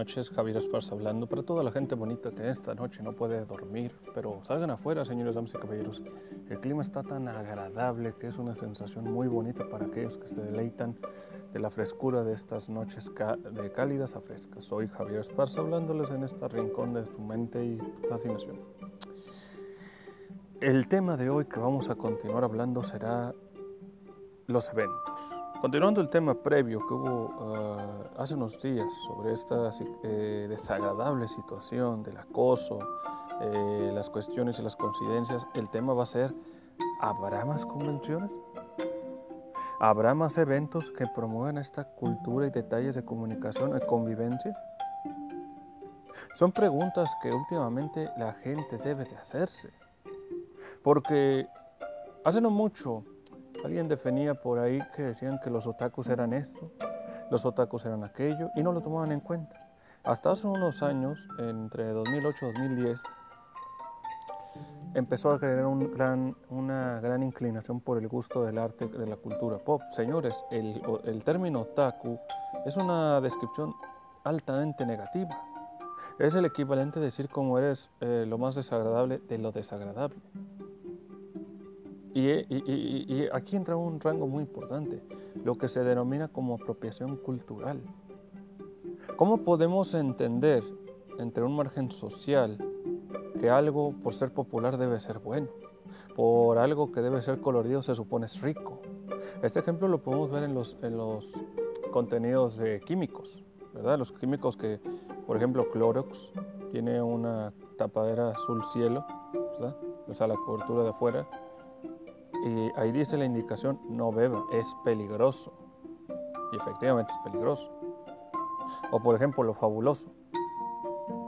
Noches, Javier Esparza hablando para toda la gente bonita que esta noche no puede dormir, pero salgan afuera, señores damas y caballeros. El clima está tan agradable que es una sensación muy bonita para aquellos que se deleitan de la frescura de estas noches de cálidas a frescas. Soy Javier Esparza hablándoles en este rincón de su mente y fascinación. El tema de hoy que vamos a continuar hablando será los eventos. Continuando el tema previo que hubo ah, hace unos días sobre esta eh, desagradable situación del acoso, eh, las cuestiones y las coincidencias, el tema va a ser, ¿habrá más convenciones? ¿Habrá más eventos que promuevan esta cultura y detalles de comunicación y convivencia? Son preguntas que últimamente la gente debe de hacerse, porque hace no mucho Alguien definía por ahí que decían que los otakus eran esto, los otakus eran aquello, y no lo tomaban en cuenta. Hasta hace unos años, entre 2008 y 2010, empezó a crear una gran inclinación por el gusto del arte, de la cultura pop. Señores, el, término otaku es una descripción altamente negativa. Es el equivalente a decir cómo eres eh, lo más desagradable de lo desagradable. Y, aquí entra un rango muy importante, lo que se denomina como apropiación cultural. ¿Cómo podemos entender entre un margen social que algo por ser popular debe ser bueno? Por algo que debe ser colorido se supone es rico. Este ejemplo lo podemos ver en los, en los contenidos de químicos, ¿verdad? Los químicos que, por ejemplo, Clorox tiene una tapadera azul cielo, ¿verdad? O sea, la cobertura de afuera y ahí dice la indicación, no beba, es peligroso. Y efectivamente es peligroso. O por ejemplo, lo fabuloso.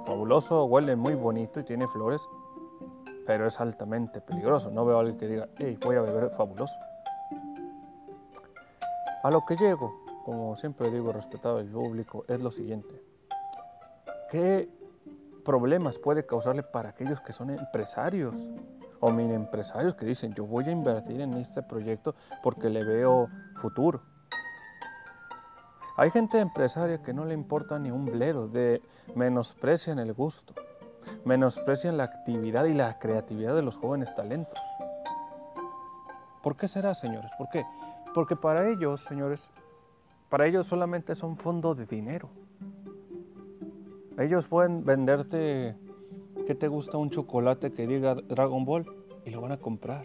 Fabuloso huele muy bonito y tiene flores, pero es altamente peligroso. No veo a alguien que diga, hey, voy a beber fabuloso. A lo que llego, como siempre digo, respetado el público, es lo siguiente. ¿Qué problemas puede causarle para aquellos que son empresarios? O mini empresarios que dicen yo voy a invertir en este proyecto porque le veo futuro. Hay gente empresaria que no le importa ni un bledo, de menosprecian el gusto, menosprecian la actividad y la creatividad de los jóvenes talentos. ¿Por qué será, señores? ¿Por qué? Porque para ellos, señores, para ellos solamente son fondos de dinero. Ellos pueden venderte ¿Qué te gusta un chocolate que diga Dragon Ball? Y lo van a comprar.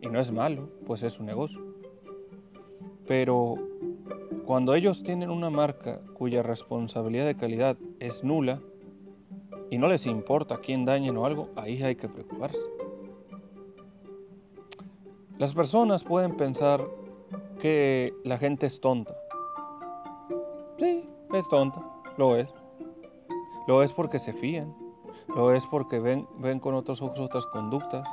Y no es malo, pues es un negocio. Pero cuando ellos tienen una marca cuya responsabilidad de calidad es nula y no les importa quién dañen o algo, ahí hay que preocuparse. Las personas pueden pensar que la gente es tonta. Sí, es tonta, lo es. Lo es porque se fían, lo es porque ven, ven con otros ojos otras conductas,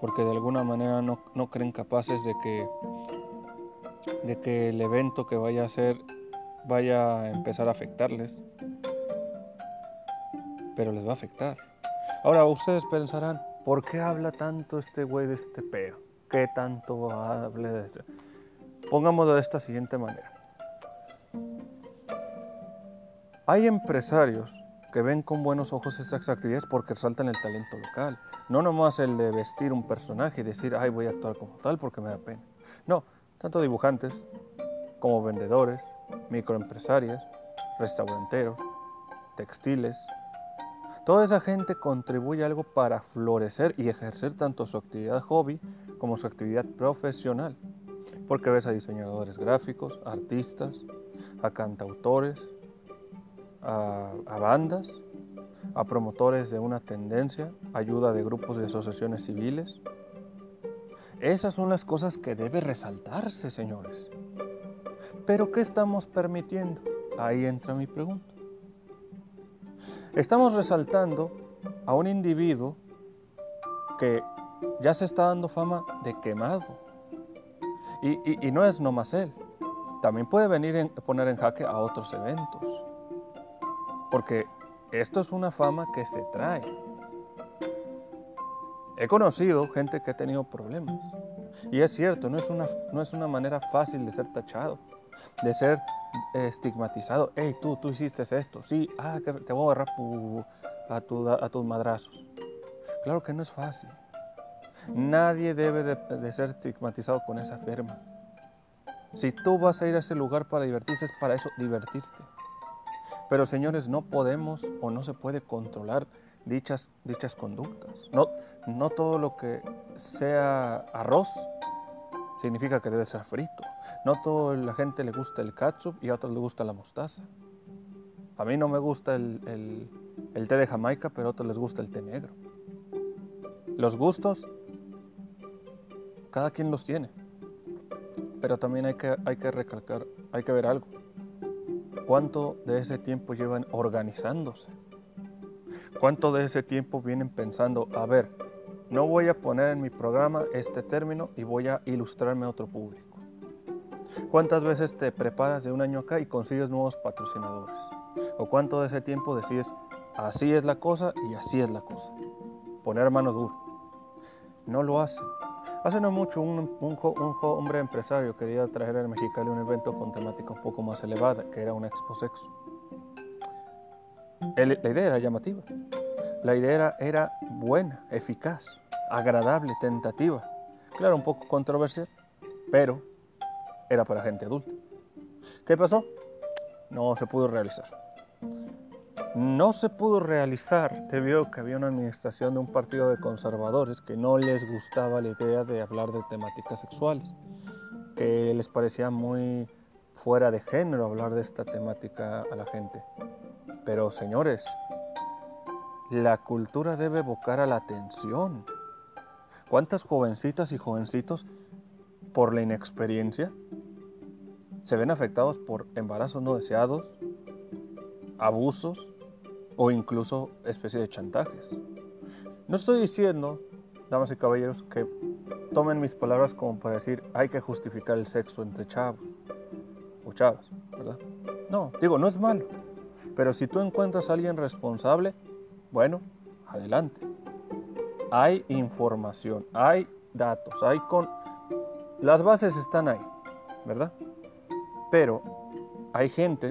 porque de alguna manera no, creen capaces de que, de que el evento que vaya a ser vaya a empezar a afectarles. Pero les va a afectar. Ahora ustedes pensarán, ¿por qué habla tanto este güey de este pedo? ¿Qué tanto habla de esto? Pongámoslo de esta siguiente manera. Hay empresarios que ven con buenos ojos estas actividades porque resaltan el talento local. No nomás el de vestir un personaje y decir, ay, voy a actuar como tal porque me da pena. No, tanto dibujantes como vendedores, microempresarias, restauranteros, textiles. Toda esa gente contribuye algo para florecer y ejercer tanto su actividad hobby como su actividad profesional. Porque ves a diseñadores gráficos, artistas, a cantautores, a, bandas, a promotores de una tendencia, ayuda de grupos y asociaciones civiles. Esas son las cosas que debe resaltarse, señores. Pero ¿qué estamos permitiendo? Ahí entra mi pregunta. Estamos resaltando a un individuo que ya se está dando fama de quemado. Y, no es nomás él. También puede venir a poner en jaque a otros eventos. Porque esto es una fama que se trae. He conocido gente que ha tenido problemas. Y es cierto, no es una, no es una manera fácil de ser tachado, de ser estigmatizado. Hey, tú, tú hiciste esto. Sí, ah, te voy a agarrar a tus madrazos. Claro que no es fácil. Nadie debe de, ser estigmatizado con esa firma. Si tú vas a ir a ese lugar para divertirse, es para eso, divertirte. Pero señores, no podemos o no se puede controlar dichas, dichas conductas. No, no todo lo que sea arroz significa que debe ser frito. No toda la gente le gusta el ketchup y a otros le gusta la mostaza. A mí no me gusta el, el té de Jamaica, pero a otros les gusta el té negro. Los gustos, cada quien los tiene. Pero también hay que, hay que recalcar, hay que ver algo. ¿Cuánto de ese tiempo llevan organizándose? ¿Cuánto de ese tiempo vienen pensando, a ver, no voy a poner en mi programa este término y voy a ilustrarme a otro público? ¿Cuántas veces te preparas de un año acá y consigues nuevos patrocinadores? ¿O cuánto de ese tiempo decides, así es la cosa y así es la cosa? Poner mano duro. No lo hacen. Hace no mucho un, hombre empresario quería traer al Mexicali un evento con temática un poco más elevada, que era un expo sexo la idea era llamativa. La idea era, buena, eficaz, agradable, tentativa. Claro, un poco controversial, pero era para gente adulta. ¿Qué pasó? No se pudo realizar. No se pudo realizar debido a que había una administración de un partido de conservadores que no les gustaba la idea de hablar de temáticas sexuales, que les parecía muy fuera de género hablar de esta temática a la gente. Pero señores, la cultura debe evocar a la atención. ¿Cuántas jovencitas y jovencitos, por la inexperiencia, se ven afectados por embarazos no deseados, abusos o incluso especie de chantajes? No estoy diciendo, damas y caballeros, que tomen mis palabras como para decir hay que justificar el sexo entre chavos o chavas, ¿verdad? No, digo, no es malo. Pero si tú encuentras a alguien responsable, bueno, adelante. Hay información, hay datos, hay con... Las bases están ahí, ¿verdad? Pero hay gente,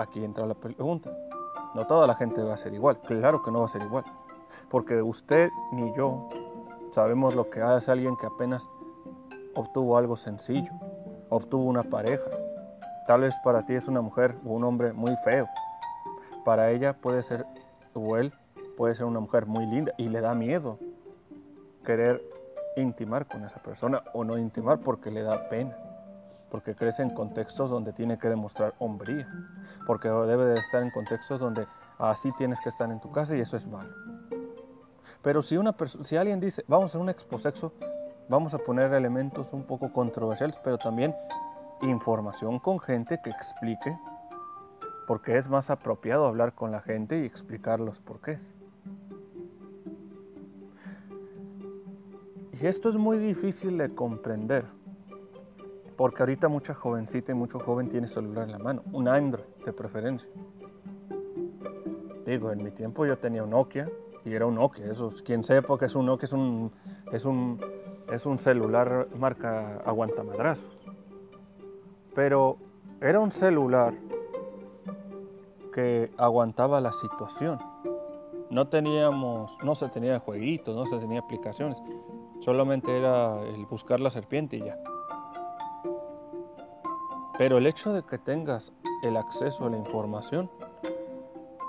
aquí entra la pregunta, no toda la gente va a ser igual, claro que no va a ser igual, porque usted ni yo sabemos lo que hace alguien que apenas obtuvo algo sencillo, obtuvo una pareja, tal vez para ti es una mujer o un hombre muy feo, para ella puede ser, o él puede ser una mujer muy linda y le da miedo querer intimar con esa persona o no intimar porque le da pena, porque crece en contextos donde tiene que demostrar hombría, porque debe de estar en contextos donde así tienes que estar en tu casa y eso es malo. Pero si, una si alguien dice, vamos a hacer un exposexo, vamos a poner elementos un poco controversiales, pero también información con gente que explique porque es más apropiado hablar con la gente y explicar los porqués. Y esto es muy difícil de comprender, porque ahorita mucha jovencita y mucho joven tiene celular en la mano, un Android de preferencia. Digo, en mi tiempo yo tenía un Nokia y era un Nokia, eso, quien sepa que es un Nokia es un, es un, es un celular marca aguantamadrazos. Pero era un celular que aguantaba la situación. No teníamos, no se tenía jueguitos, no se tenía aplicaciones. Solamente era el buscar la serpiente y ya. Pero el hecho de que tengas el acceso a la información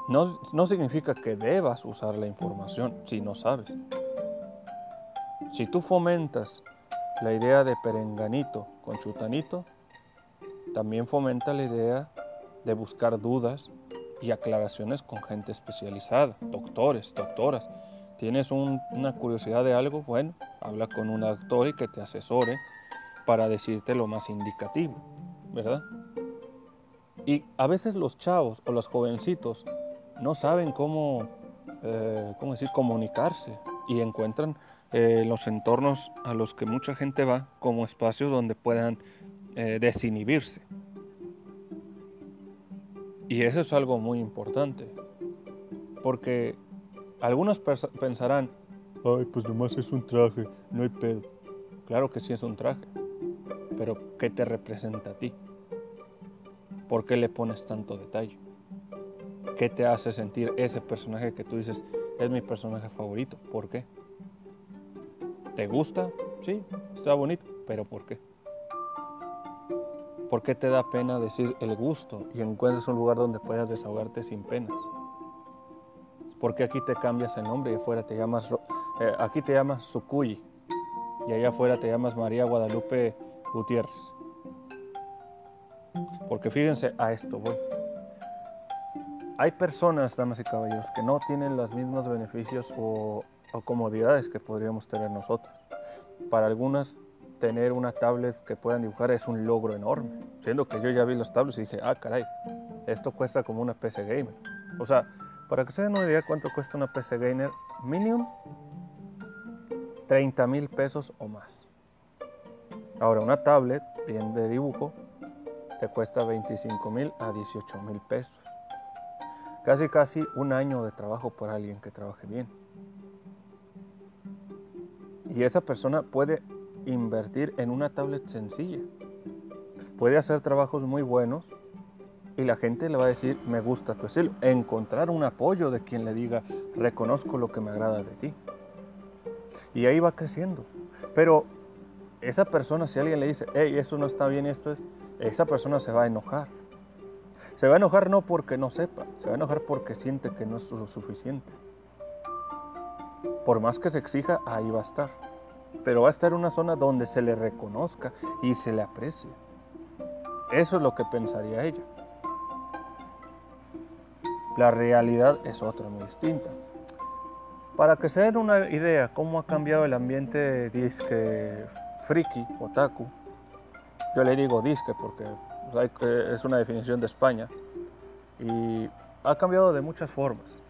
no, no significa que debas usar la información si no sabes. Si tú fomentas la idea de perenganito con chutanito, también fomenta la idea de buscar dudas y aclaraciones con gente especializada, doctores, doctoras. ¿Tienes una curiosidad de algo? Bueno, habla con un doctor y que te asesore para decirte lo más indicativo, ¿verdad? Y a veces los chavos o los jovencitos no saben cómo, eh, cómo decir, comunicarse y encuentran eh, los entornos a los que mucha gente va como espacios donde puedan eh, desinhibirse. Y eso es algo muy importante, porque algunos pensarán, ay, pues nomás es un traje, no hay pedo. Claro que sí es un traje, pero ¿qué te representa a ti? ¿Por qué le pones tanto detalle? ¿Qué te hace sentir ese personaje que tú dices es mi personaje favorito? ¿Por qué? ¿Te gusta? Sí, está bonito, pero ¿por qué? ¿Por qué te da pena decir el gusto y encuentres un lugar donde puedas desahogarte sin penas? ¿Por qué aquí te cambias el nombre y afuera te llamas, eh, aquí te llamas Sukuyi y allá afuera te llamas María Guadalupe Gutiérrez? Porque fíjense, a esto voy. Hay personas, damas y caballeros, que no tienen los mismos beneficios o, comodidades que podríamos tener nosotros. Para algunas tener una tablet que puedan dibujar es un logro enorme. Siendo que yo ya vi los tablets y dije, ah, caray, esto cuesta como una PC Gamer. O sea, para que den una idea cuánto cuesta una PC Gamer, mínimo 30 mil pesos o más. Ahora, una tablet bien de dibujo te cuesta 25 mil a 18 mil pesos. Casi, casi un año de trabajo por alguien que trabaje bien. Y esa persona puede invertir en una tablet sencilla. Puede hacer trabajos muy buenos y la gente le va a decir, me gusta tu estilo. Encontrar un apoyo de quien le diga, reconozco lo que me agrada de ti. Y ahí va creciendo. Pero esa persona, si alguien le dice, hey, eso no está bien, esto es, esa persona se va a enojar. Se va a enojar no porque no sepa, se va a enojar porque siente que no es lo suficiente. Por más que se exija, ahí va a estar pero va a estar en una zona donde se le reconozca y se le aprecie. Eso es lo que pensaría ella. La realidad es otra, muy distinta. Para que se den una idea cómo ha cambiado el ambiente disque friki, otaku, yo le digo disque porque es una definición de España, y ha cambiado de muchas formas.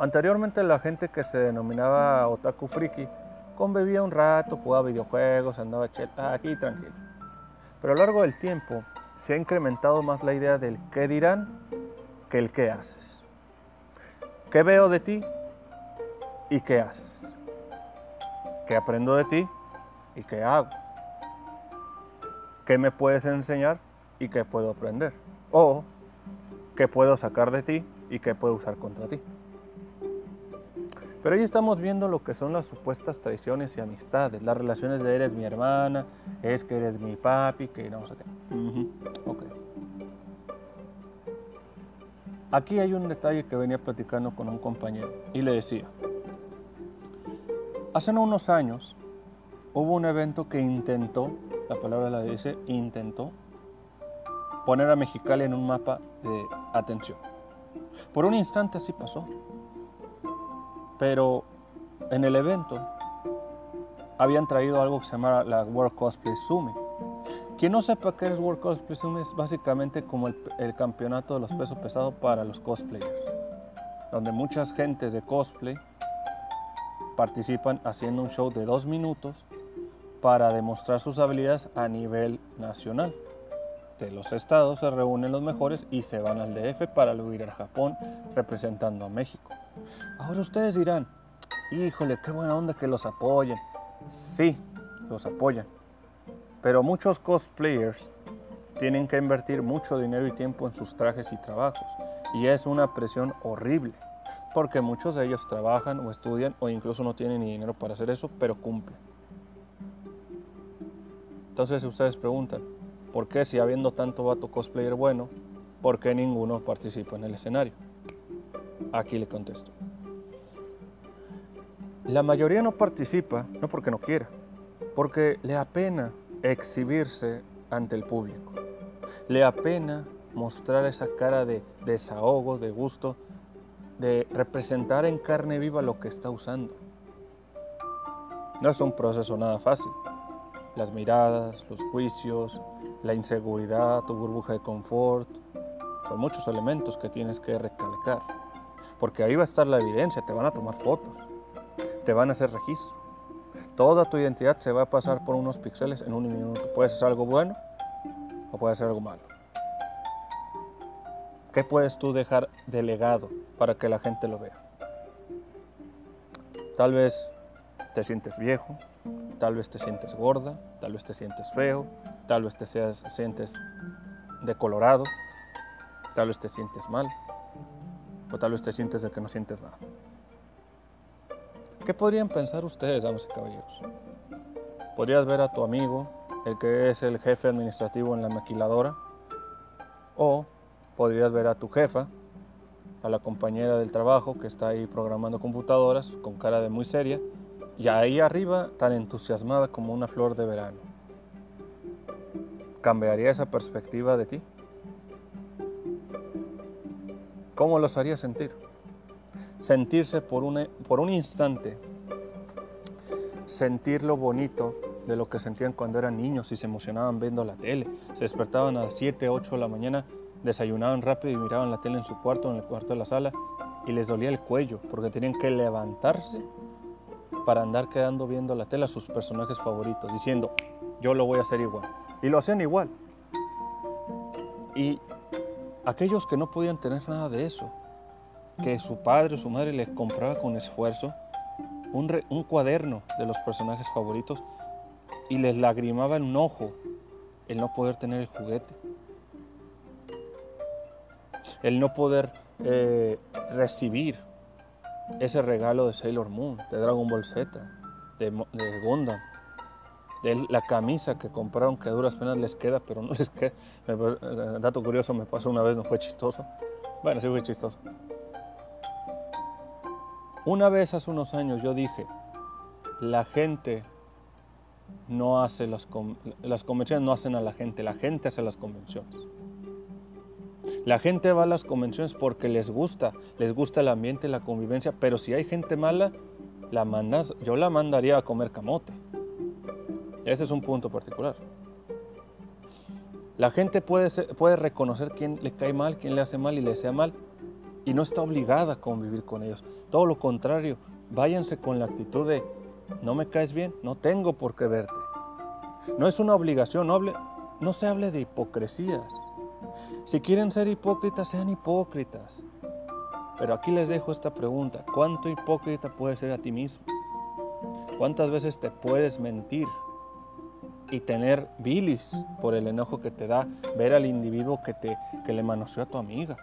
Anteriormente la gente que se denominaba otaku friki convivía un rato, jugaba videojuegos, andaba aquí tranquilo. Pero a lo largo del tiempo se ha incrementado más la idea del qué dirán que el qué haces. ¿Qué veo de ti y qué haces? ¿Qué aprendo de ti y qué hago? ¿Qué me puedes enseñar y qué puedo aprender? O qué puedo sacar de ti y qué puedo usar contra ti. Pero ahí estamos viendo lo que son las supuestas traiciones y amistades, las relaciones de eres mi hermana, es que eres mi papi, que no sé qué. okay. Aquí hay un detalle que venía platicando con un compañero y le decía, hace unos años hubo un evento que intentó, la palabra la dice, intentó poner a Mexicali en un mapa de atención. Por un instante así pasó. Pero en el evento habían traído algo que se llama la World Cosplay Summit. Quien no sepa qué es World Cosplay Summit es básicamente como el, campeonato de los pesos pesados para los cosplayers, donde muchas gentes de cosplay participan haciendo un show de dos minutos para demostrar sus habilidades a nivel nacional. De los estados se reúnen los mejores y se van al DF para luego ir a Japón representando a México. Ahora ustedes dirán, híjole, qué buena onda que los apoyen. Sí, los apoyan. Pero muchos cosplayers tienen que invertir mucho dinero y tiempo en sus trajes y trabajos. Y es una presión horrible. Porque muchos de ellos trabajan o estudian o incluso no tienen ni dinero para hacer eso, pero cumplen. Entonces ustedes preguntan, ¿por qué si habiendo tanto vato cosplayer bueno, por qué ninguno participa en el escenario? Aquí le contesto. La mayoría no participa, no porque no quiera, porque le apena exhibirse ante el público. Le apena mostrar esa cara de desahogo, de gusto, de representar en carne viva lo que está usando. No es un proceso nada fácil. Las miradas, los juicios, la inseguridad, tu burbuja de confort, son muchos elementos que tienes que recalcar porque ahí va a estar la evidencia, te van a tomar fotos, te van a hacer registro. Toda tu identidad se va a pasar por unos píxeles en un minuto. Puede ser algo bueno o puede ser algo malo. ¿Qué puedes tú dejar de legado para que la gente lo vea? Tal vez te sientes viejo, tal vez te sientes gorda, tal vez te sientes feo, tal vez te sientes decolorado, Tal vez te sientes mal. O tal vez te sientes de que no sientes nada. ¿Qué podrían pensar ustedes, damas y caballeros? Podrías ver a tu amigo, el que es el jefe administrativo en la maquiladora, o podrías ver a tu jefa, a la compañera del trabajo que está ahí programando computadoras con cara de muy seria, y ahí arriba tan entusiasmada como una flor de verano. ¿Cambiaría esa perspectiva de ti? ¿Cómo los haría sentir? sentirse por un, por un instante, sentir lo bonito de lo que sentían cuando eran niños y se emocionaban viendo la tele. Se despertaban a las 7, 8 de la mañana, desayunaban rápido y miraban la tele en su cuarto, en el cuarto de la sala, y les dolía el cuello porque tenían que levantarse para andar quedando viendo la tele a sus personajes favoritos, diciendo, yo lo voy a hacer igual. Y lo hacían igual. Y aquellos que no podían tener nada de eso, que su padre o su madre les compraba con esfuerzo un, un cuaderno de los personajes favoritos y les lagrimaba en un ojo el no poder tener el juguete, el no poder eh, recibir ese regalo de Sailor Moon, de Dragon Ball Z, de, de de la camisa que compraron que a duras penas les queda, pero no les queda. dato curioso me pasó una vez, no fue chistoso. Bueno, sí fue chistoso. Una vez hace unos años yo dije, la gente no hace las, las convenciones, no hacen a la gente, la gente hace las convenciones. La gente va a las convenciones porque les gusta, les gusta el ambiente, la convivencia, pero si hay gente mala, la mandas, yo la mandaría a comer camote. Ese es un punto particular. La gente puede, puede reconocer quién le cae mal, quién le hace mal y le desea mal, y no está obligada a convivir con ellos. Todo lo contrario, váyanse con la actitud de, no me caes bien, no tengo por qué verte. No es una obligación, no, no se hable de hipocresías. Si quieren ser hipócritas, sean hipócritas. Pero aquí les dejo esta pregunta, ¿cuánto hipócrita puedes ser a ti mismo? ¿Cuántas veces te puedes mentir y tener bilis por el enojo que te da ver al individuo que, te, que le manoseó a tu amiga?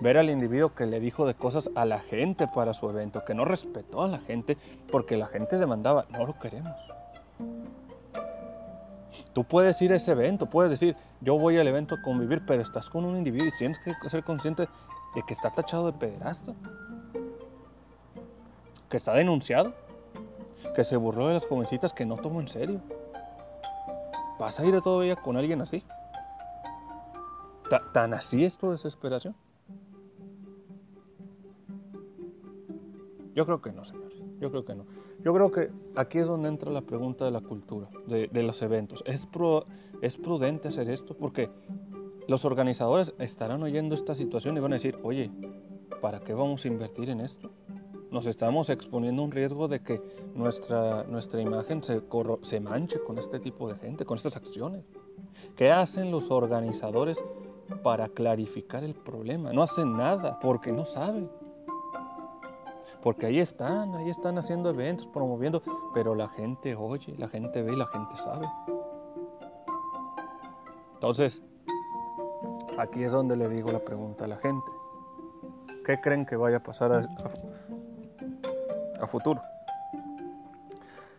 ver al individuo que le dijo de cosas a la gente para su evento, que no respetó a la gente porque la gente demandaba, no lo queremos. Tú puedes ir a ese evento, puedes decir, yo voy al evento a convivir, pero estás con un individuo y tienes que ser consciente de que está tachado de pederasta, que está denunciado, que se burló de las jovencitas que no tomó en serio. ¿Vas a ir a todavía con alguien así? ¿Tan así es tu desesperación? Yo creo que no, señores. Yo creo que no. Yo creo que aquí es donde entra la pregunta de la cultura, de, los eventos. ¿Es, ¿Es prudente hacer esto? Porque los organizadores estarán oyendo esta situación y van a decir, oye, ¿para qué vamos a invertir en esto? Nos estamos exponiendo un riesgo de que nuestra, nuestra imagen se, se manche con este tipo de gente, con estas acciones. ¿Qué hacen los organizadores para clarificar el problema? No hacen nada porque no saben. Porque ahí están, ahí están haciendo eventos, promoviendo, pero la gente oye, la gente ve y la gente sabe. Entonces, aquí es donde le digo la pregunta a la gente. ¿Qué creen que vaya a pasar a, futuro?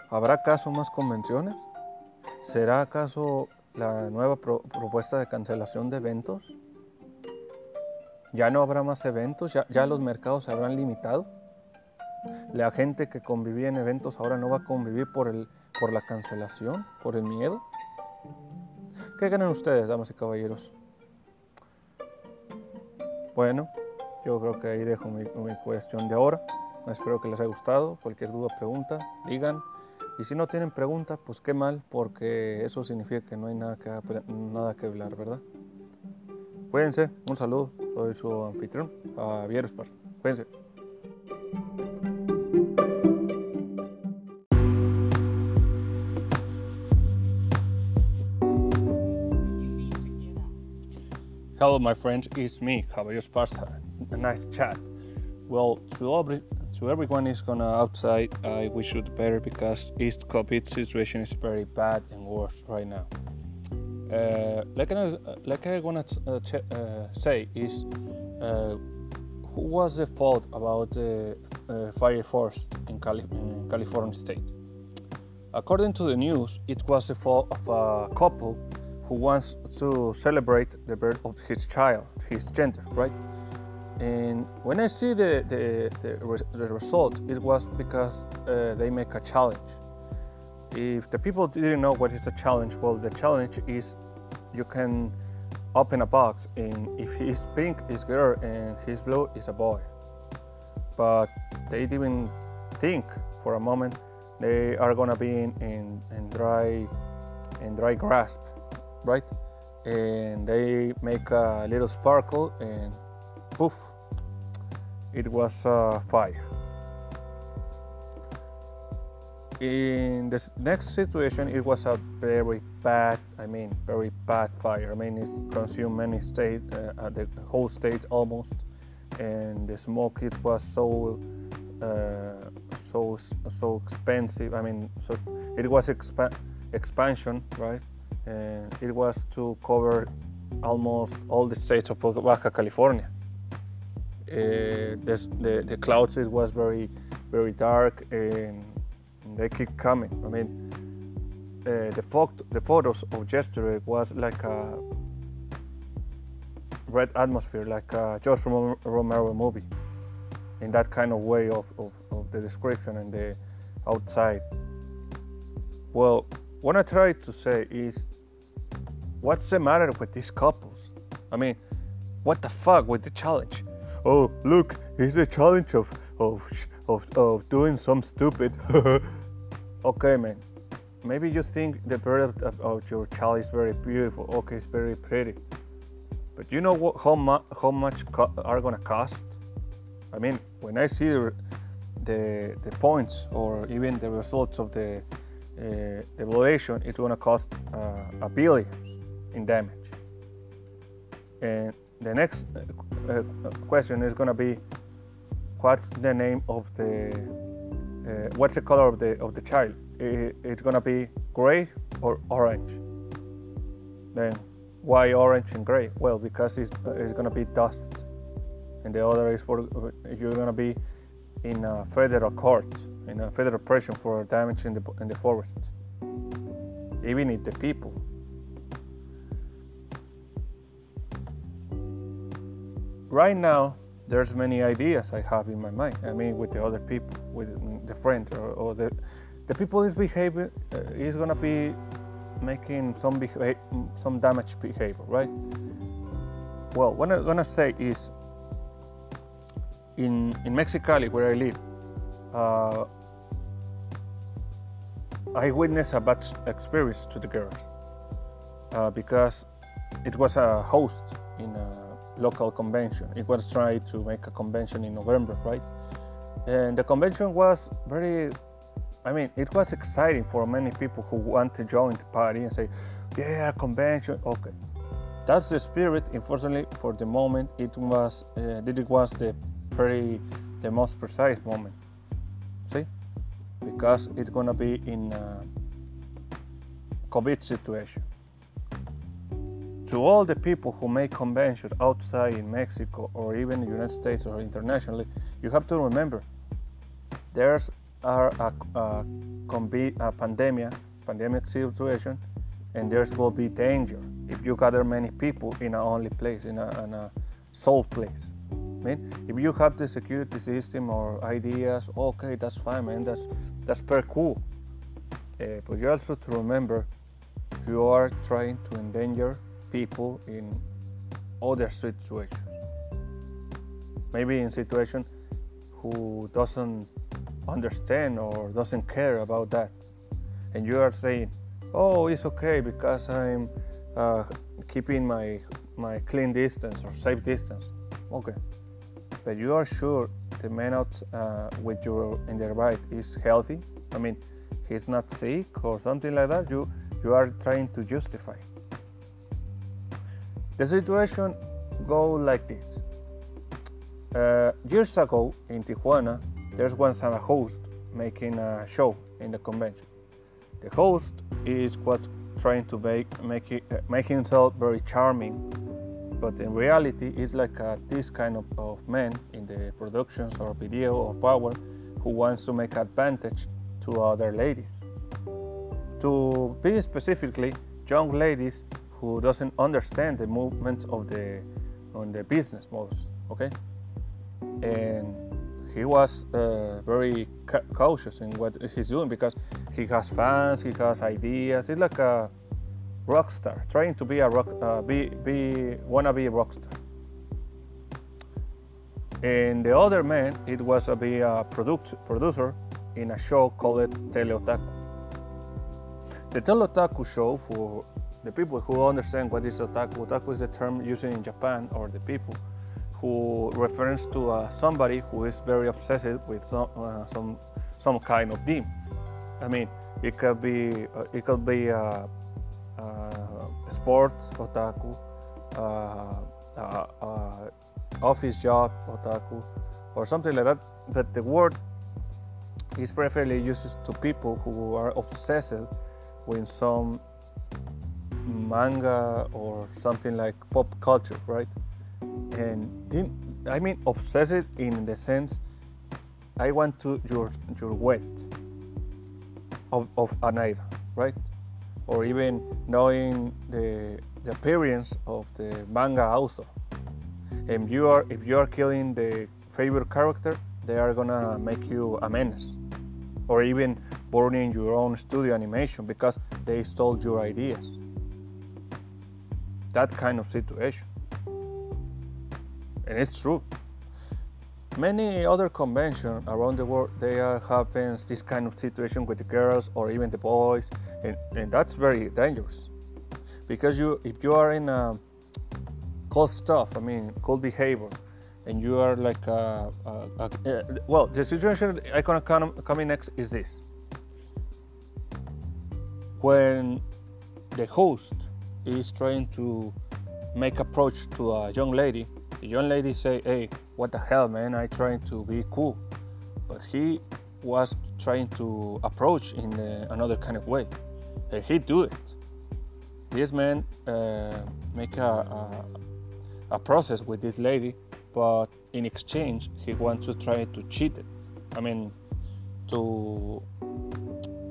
¿Habrá acaso más convenciones? ¿Será acaso la nueva propuesta de cancelación de eventos? ¿Ya no habrá más eventos? ¿Ya, ya los mercados se habrán limitado? La gente que convivía en eventos ahora no va a convivir por, el, por la cancelación, por el miedo. ¿Qué ganan ustedes, damas y caballeros? Bueno, yo creo que ahí dejo mi, cuestión de ahora. Espero que les haya gustado. Cualquier duda, pregunta, digan. Y si no tienen pregunta, pues qué mal, porque eso significa que no hay nada que, nada que hablar, ¿verdad? Cuídense, un saludo. Soy su anfitrión, Javier Esparza. Cuídense. Hello, my friends, it's me, Javier Esparza. A nice chat. Well, to, every, to everyone is gonna outside, I wish you better because East COVID situation is very bad and worse right now. Uh, like, I, like I wanna uh, uh, say is uh, who was the fault about the uh, fire forest in, Cali- in California state? According to the news, it was the fault of a couple who wants to celebrate the birth of his child, his gender, right? And when I see the, the, the, the result, it was because uh, they make a challenge. If the people didn't know what is a challenge, well, the challenge is you can open a box and if he's pink is girl and he's blue is a boy. But they didn't think for a moment they are gonna be in, in, in dry in dry grasp, right? And they make a little sparkle and poof, it was uh, fire. In the next situation, it was a very bad, I mean, very bad fire. I mean, it consumed many states, uh, the whole state almost, and the smoke it was so, uh, so, so expensive. I mean, so it was expa- expansion, right? And it was to cover almost all the states of Baja California. Uh, this, the the clouds it was very very dark and they keep coming. I mean, uh, the, fo- the photos of yesterday was like a red atmosphere, like a George Romero movie, in that kind of way of, of, of the description and the outside. Well, what I try to say is, what's the matter with these couples? I mean, what the fuck with the challenge? Oh, look, it's a challenge of of of, of doing some stupid. okay, man. Maybe you think the birth of, of, your child is very beautiful. Okay, it's very pretty. But you know what? How, mu- how much co- are gonna cost? I mean, when I see the, the, the points or even the results of the uh, evaluation, it's gonna cost uh, a billion in damage. And the next uh, uh question is gonna be what's the name of the uh, what's the color of the of the child? It's gonna be gray or orange? Then why orange and gray? Well because it's, uh, it's gonna be dust. And the other is for you're gonna be in a federal court in a federal prison for damage in the in the forest. Even if the people right now there's many ideas I have in my mind. I mean, with the other people, with the friends, or, or the the people is behaving uh, is gonna be making some behavior, some damage behavior, right? Well, what I'm gonna say is, in in Mexicali, where I live, uh, I witnessed a bad experience to the girls uh, because it was a host in a local convention. It was trying to make a convention in November, right? And the convention was very, I mean, it was exciting for many people who want to join the party and say, yeah, convention, okay. That's the spirit. Unfortunately, for the moment, it was, uh, it was the very, the most precise moment. See, because it's gonna be in a COVID situation to all the people who make conventions outside in Mexico or even the United States or internationally, you have to remember there's are a, a, a pandemic, pandemic situation, and there's will be danger if you gather many people in a only place, in a, in a sole place. I mean, if you have the security system or ideas, okay, that's fine, man. That's that's very cool. Uh, but you also to remember, you are trying to endanger people in other situations. Maybe in situation who doesn't understand or doesn't care about that, and you are saying, "Oh, it's okay because I'm uh, keeping my my clean distance or safe distance." Okay, but you are sure the man out uh, with your in the right is healthy? I mean, he's not sick or something like that. You you are trying to justify. The situation go like this. Uh, years ago in Tijuana, there was a host making a show in the convention. The host is was trying to make make it, uh, make himself very charming, but in reality, it's like uh, this kind of, of man in the productions or video or power who wants to make advantage to other ladies. To be specifically, young ladies who doesn't understand the movements of the on the business models. Okay, and he was uh, very ca- cautious in what he's doing because he has fans, he has ideas. It's like a rock star, trying to be a rock, uh, be be wanna be a rock star. And the other man, it was to be a product, producer in a show called Teleotaku. The Teleotaku show, for the people who understand what is otaku, otaku is the term used in Japan, or the people who refers to uh, somebody who is very obsessed with some, uh, some some kind of theme. I mean, it could be uh, it could be uh, uh, sports otaku, uh, office job otaku, or something like that. But the word is preferably used to people who are obsessed with some manga or something like pop culture, right? and I mean obsessed in the sense I want to your your weight of, of an idol, right? Or even knowing the the appearance of the manga author. And you are if you are killing the favorite character, they are gonna make you a menace. Or even burning your own studio animation because they stole your ideas. That kind of situation. And it's true. Many other conventions around the world, there happens this kind of situation with the girls or even the boys, and, and that's very dangerous. Because you, if you are in a cold stuff, I mean cold behavior, and you are like a, a, a, well, the situation I gonna come coming next is this: when the host is trying to make approach to a young lady the young lady say, "Hey, what the hell, man? I trying to be cool," but he was trying to approach in uh, another kind of way. And he do it. This man uh, make a, a, a process with this lady, but in exchange he wants to try to cheat it. I mean, to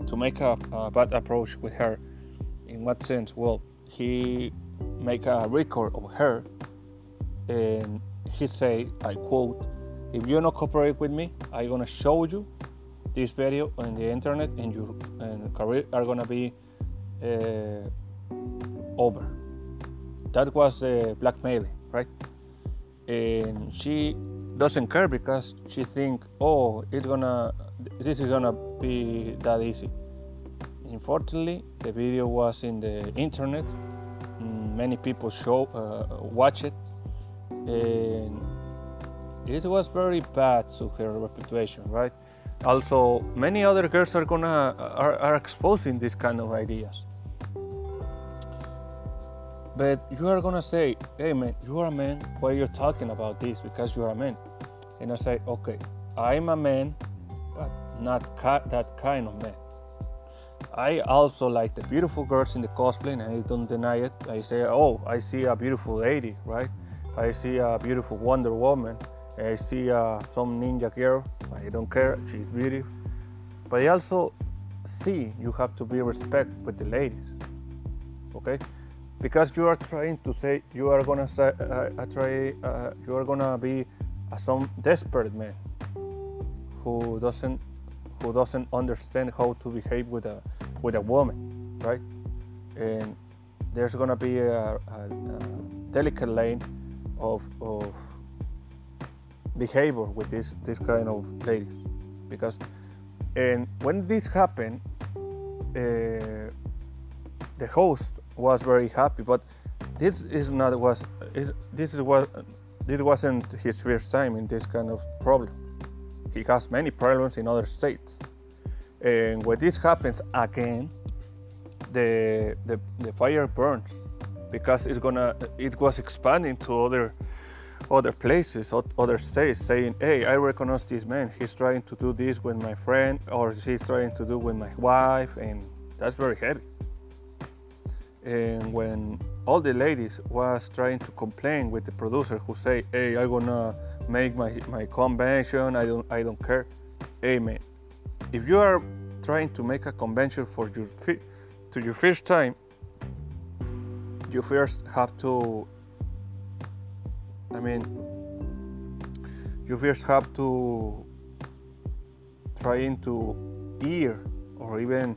to make a, a bad approach with her. In what sense? Well, he make a record of her and he said, I quote, if you don't cooperate with me, I'm gonna show you this video on the internet and your and career are gonna be uh, over. That was uh, blackmailing, right? And she doesn't care because she think, oh, it's gonna, this is gonna be that easy. Unfortunately, the video was in the internet. Many people show uh, watch it, and it was very bad to her reputation, right? Also, many other girls are gonna are, are exposing these kind of ideas. But you are gonna say, "Hey man, you are a man. Why are you talking about this? Because you are a man." And I say, "Okay, I'm a man, but not ca- that kind of man." I also like the beautiful girls in the cosplay, and I don't deny it. I say, "Oh, I see a beautiful lady, right?" I see a beautiful Wonder Woman. I see uh, some ninja girl. I don't care. She's beautiful. But I also see you have to be respect with the ladies. Okay? Because you are trying to say you are gonna say uh, uh try uh, you are gonna be some desperate man who doesn't who doesn't understand how to behave with a with a woman, right? And there's gonna be a, a, a delicate lane of, of behavior with this this kind of ladies because and when this happened uh, the host was very happy but this is not was this is what this wasn't his first time in this kind of problem he has many problems in other states. And when this happens again the the, the fire burns because it's gonna it was expanding to other other places other states saying hey i recognize this man. He's trying to do this with my friend or he's trying to do with my wife and that's very heavy. And when all the ladies was trying to complain with the producer who say, "Hey, I'm gonna make my my convention. I don't I don't care." Man, if you are trying to make a convention for your to your first time, you first have to. I mean, you first have to trying to hear or even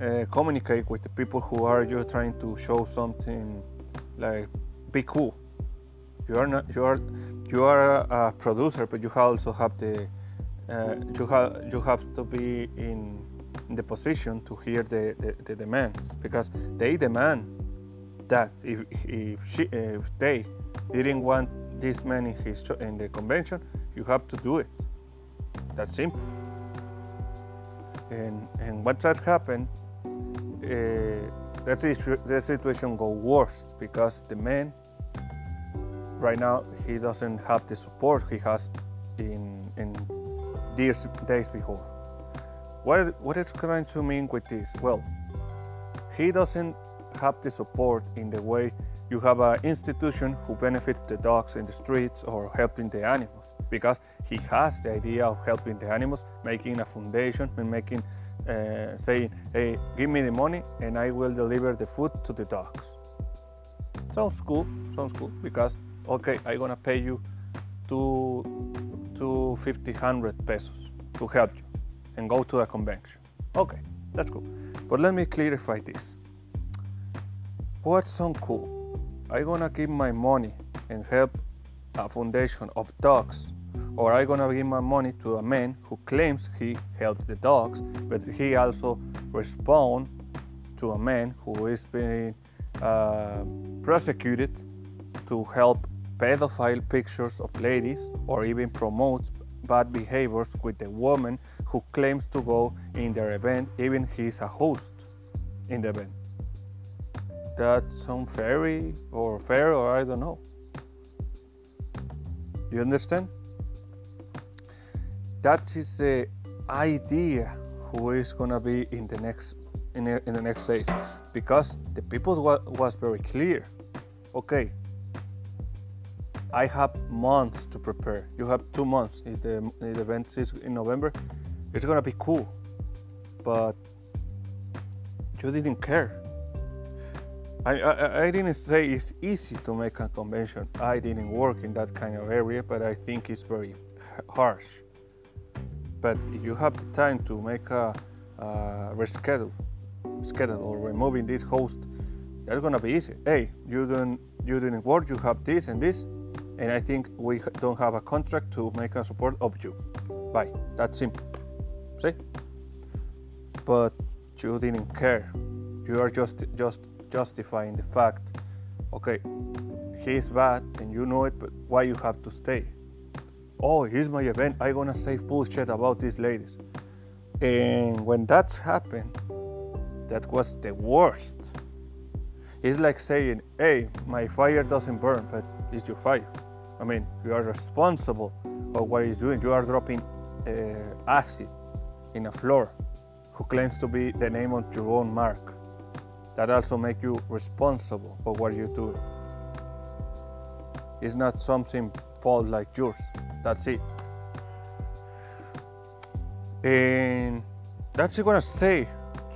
uh, communicate with the people who are you trying to show something like be cool you are not you are you are a producer but you also have the uh, you have you have to be in, the position to hear the, the, the, demands because they demand that if if, she, if they didn't want this man in his in the convention you have to do it. That's simple. And and once that happened uh, that, is, that situation go worse because the man right now he doesn't have the support he has in in these days before. What what is trying to mean with this? Well, he doesn't have the support in the way you have an institution who benefits the dogs in the streets or helping the animals because he has the idea of helping the animals, making a foundation and making uh, saying, hey, give me the money and I will deliver the food to the dogs. Sounds cool, sounds cool because, okay, I'm gonna pay you two, two fifty hundred pesos to help you and go to a convention. Okay, that's cool. But let me clarify this. What's so cool? I'm gonna give my money and help a foundation of dogs or I'm gonna give my money to a man who claims he helps the dogs, but he also responds to a man who is being uh, prosecuted to help pedophile pictures of ladies or even promote bad behaviors with the woman who claims to go in their event, even he's a host in the event. That sounds fair or fair or I don't know. You understand? that is the idea who is gonna be in the next in the, in the next phase because the people wa- was very clear okay i have months to prepare. You have two months. If the, if the event is in november it's gonna be cool. But you didn't care. I, I, I didn't say it's easy to make a convention. I didn't work in that kind of area but i think it's very harsh. But if you have the time to make a, a reschedule, schedule or removing this host, that's gonna be easy. Hey, you don't you didn't work, you have this and this, and I think we don't have a contract to make a support of you. Bye. That's simple. See? But you didn't care. You are just just justifying the fact. Okay, he's bad and you know it, but why you have to stay? oh, here's my event. I'm gonna say bullshit about these ladies. And when that's happened, that was the worst. It's like saying, hey, my fire doesn't burn, but it's your fire. I mean, you are responsible for what you're doing. You are dropping uh, acid in a floor who claims to be the name of your own mark. That also make you responsible for what you do. It's not something fault like yours. That's it. And that's what I'm gonna say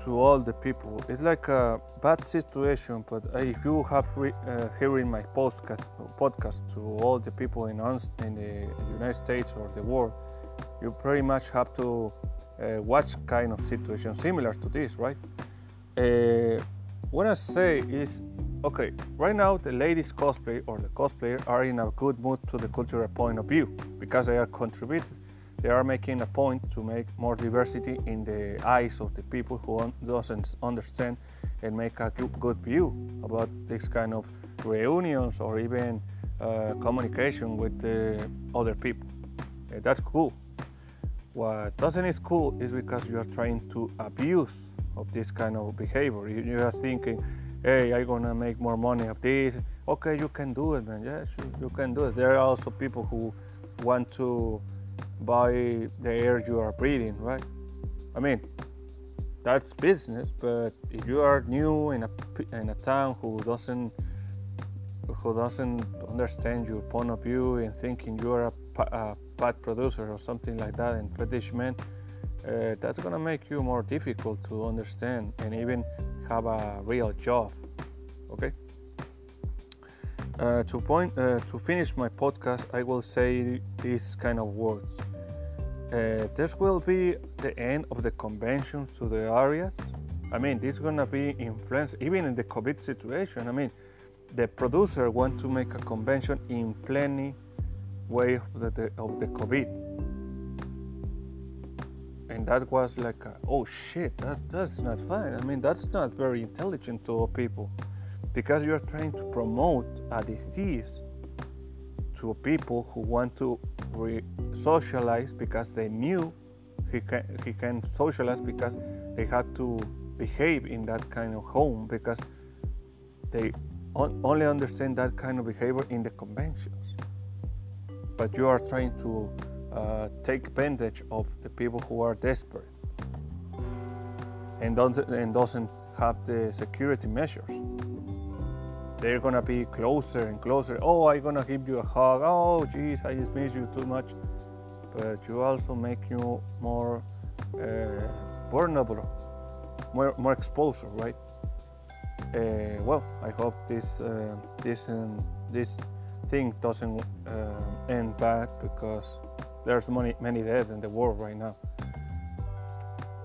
to all the people. It's like a bad situation, but if you have re- uh, hearing my podcast, podcast to all the people in, in the United States or the world, you pretty much have to uh, watch kind of situation similar to this, right? Uh, what I say is Okay, right now the ladies cosplay or the cosplayer are in a good mood to the cultural point of view because they are contributing. They are making a point to make more diversity in the eyes of the people who un- doesn't understand and make a good view about this kind of reunions or even uh, communication with the other people. That's cool. What doesn't is cool is because you are trying to abuse of this kind of behavior. You, you are thinking hey, I'm gonna make more money of this. Okay, you can do it, man. Yes, you, you can do it. There are also people who want to buy the air you are breathing, right? I mean, that's business. But if you are new in a in a town who doesn't who doesn't understand your point of view and thinking you are a, a bad producer or something like that and fetish man, uh, that's gonna make you more difficult to understand and even have a real job. Okay. Uh, to point uh, to finish my podcast, I will say these kind of words. Uh, this will be the end of the conventions to the areas. I mean, this is gonna be influenced even in the COVID situation. I mean, the producer want to make a convention in plenty way of the, of the COVID, and that was like, a, oh shit, that, that's not fine. I mean, that's not very intelligent to people because you are trying to promote a disease to people who want to re- socialize because they knew he can he can socialize because they had to behave in that kind of home because they on, only understand that kind of behavior in the conventions. But you are trying to uh, take advantage of the people who are desperate and, don't, and doesn't have the security measures they're gonna be closer and closer. Oh, I'm gonna give you a hug. Oh, jeez, I just miss you too much. But you also make you more uh, vulnerable, more more exposure, right? Uh, well, I hope this uh, this um, this thing doesn't uh, end bad because there's many many dead in the world right now.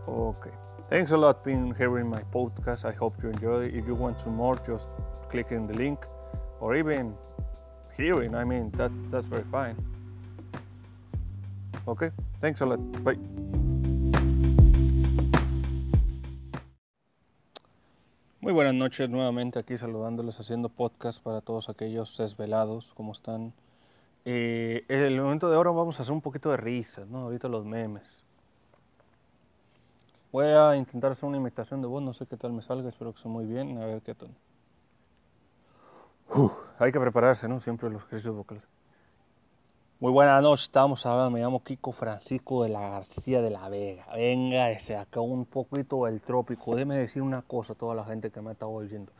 Okay, thanks a lot here in my podcast. I hope you enjoy. If you want some more, just clicking the link or even hearing. I mean, that, that's very fine. Okay, thanks a lot. Bye. Muy buenas noches nuevamente aquí saludándoles haciendo podcast para todos aquellos desvelados, ¿cómo están? Eh, en el momento de ahora vamos a hacer un poquito de risas, ¿no? Ahorita los memes. Voy a intentar hacer una imitación de voz, no sé qué tal me salga, espero que sea muy bien, a ver qué tal hay que prepararse, ¿no? Siempre los ejercicios vocales. Muy buenas noches, estamos hablando, me llamo Kiko Francisco de la García de la Vega. Venga, ese acá un poquito del trópico. Déjeme decir una cosa a toda la gente que me está oyendo.